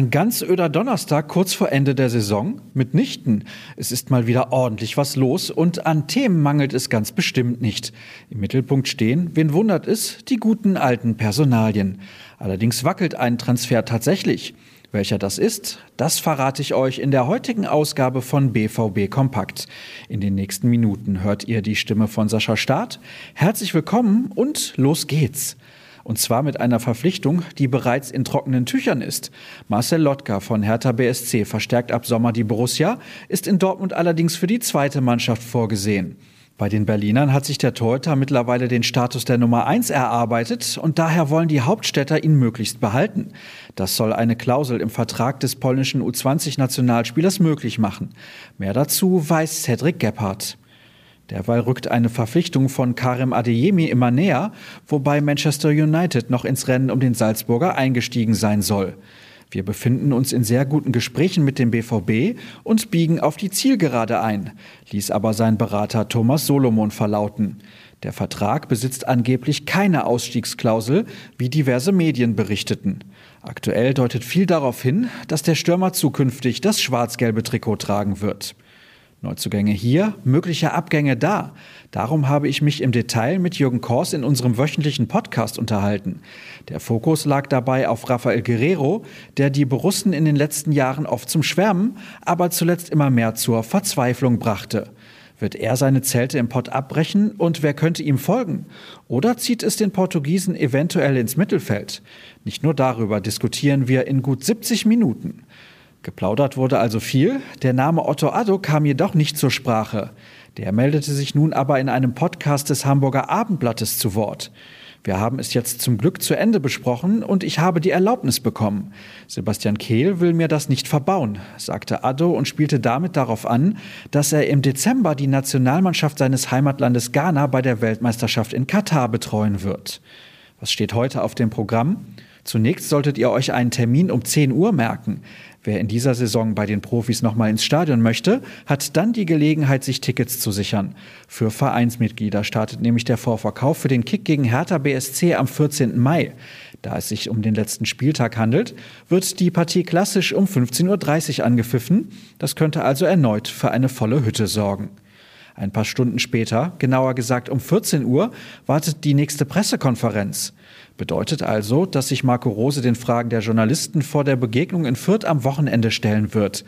Ein ganz öder Donnerstag kurz vor Ende der Saison? Mitnichten. Es ist mal wieder ordentlich was los und an Themen mangelt es ganz bestimmt nicht. Im Mittelpunkt stehen, wen wundert es, die guten alten Personalien. Allerdings wackelt ein Transfer tatsächlich. Welcher das ist, das verrate ich euch in der heutigen Ausgabe von BVB Kompakt. In den nächsten Minuten hört ihr die Stimme von Sascha Staat. Herzlich willkommen und los geht's. Und zwar mit einer Verpflichtung, die bereits in trockenen Tüchern ist. Marcel Lotka von Hertha BSC verstärkt ab Sommer die Borussia, ist in Dortmund allerdings für die zweite Mannschaft vorgesehen. Bei den Berlinern hat sich der Torhüter mittlerweile den Status der Nummer 1 erarbeitet und daher wollen die Hauptstädter ihn möglichst behalten. Das soll eine Klausel im Vertrag des polnischen U20-Nationalspielers möglich machen. Mehr dazu weiß Cedric Gebhardt. Derweil rückt eine Verpflichtung von Karim Adeyemi immer näher, wobei Manchester United noch ins Rennen um den Salzburger eingestiegen sein soll. Wir befinden uns in sehr guten Gesprächen mit dem BVB und biegen auf die Zielgerade ein, ließ aber sein Berater Thomas Solomon verlauten. Der Vertrag besitzt angeblich keine Ausstiegsklausel, wie diverse Medien berichteten. Aktuell deutet viel darauf hin, dass der Stürmer zukünftig das schwarz-gelbe Trikot tragen wird. Neuzugänge hier, mögliche Abgänge da. Darum habe ich mich im Detail mit Jürgen Kors in unserem wöchentlichen Podcast unterhalten. Der Fokus lag dabei auf Rafael Guerrero, der die Borussen in den letzten Jahren oft zum Schwärmen, aber zuletzt immer mehr zur Verzweiflung brachte. Wird er seine Zelte im Pott abbrechen und wer könnte ihm folgen? Oder zieht es den Portugiesen eventuell ins Mittelfeld? Nicht nur darüber diskutieren wir in gut 70 Minuten. Geplaudert wurde also viel, der Name Otto Addo kam jedoch nicht zur Sprache. Der meldete sich nun aber in einem Podcast des Hamburger Abendblattes zu Wort. Wir haben es jetzt zum Glück zu Ende besprochen und ich habe die Erlaubnis bekommen. Sebastian Kehl will mir das nicht verbauen, sagte Addo und spielte damit darauf an, dass er im Dezember die Nationalmannschaft seines Heimatlandes Ghana bei der Weltmeisterschaft in Katar betreuen wird. Was steht heute auf dem Programm? Zunächst solltet ihr euch einen Termin um 10 Uhr merken. Wer in dieser Saison bei den Profis nochmal ins Stadion möchte, hat dann die Gelegenheit, sich Tickets zu sichern. Für Vereinsmitglieder startet nämlich der Vorverkauf für den Kick gegen Hertha BSC am 14. Mai. Da es sich um den letzten Spieltag handelt, wird die Partie klassisch um 15.30 Uhr angepfiffen. Das könnte also erneut für eine volle Hütte sorgen. Ein paar Stunden später, genauer gesagt um 14 Uhr, wartet die nächste Pressekonferenz. Bedeutet also, dass sich Marco Rose den Fragen der Journalisten vor der Begegnung in Fürth am Wochenende stellen wird.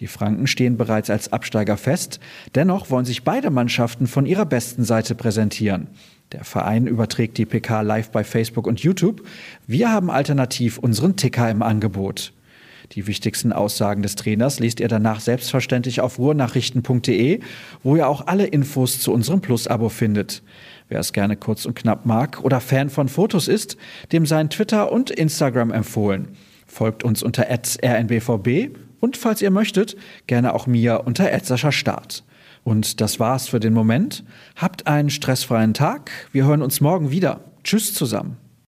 Die Franken stehen bereits als Absteiger fest. Dennoch wollen sich beide Mannschaften von ihrer besten Seite präsentieren. Der Verein überträgt die PK live bei Facebook und YouTube. Wir haben alternativ unseren Ticker im Angebot. Die wichtigsten Aussagen des Trainers liest ihr danach selbstverständlich auf ruhrnachrichten.de, wo ihr auch alle Infos zu unserem Plus-Abo findet. Wer es gerne kurz und knapp mag oder Fan von Fotos ist, dem seien Twitter und Instagram empfohlen. Folgt uns unter rnbvb und falls ihr möchtet, gerne auch mir unter Start. Und das war's für den Moment. Habt einen stressfreien Tag. Wir hören uns morgen wieder. Tschüss zusammen.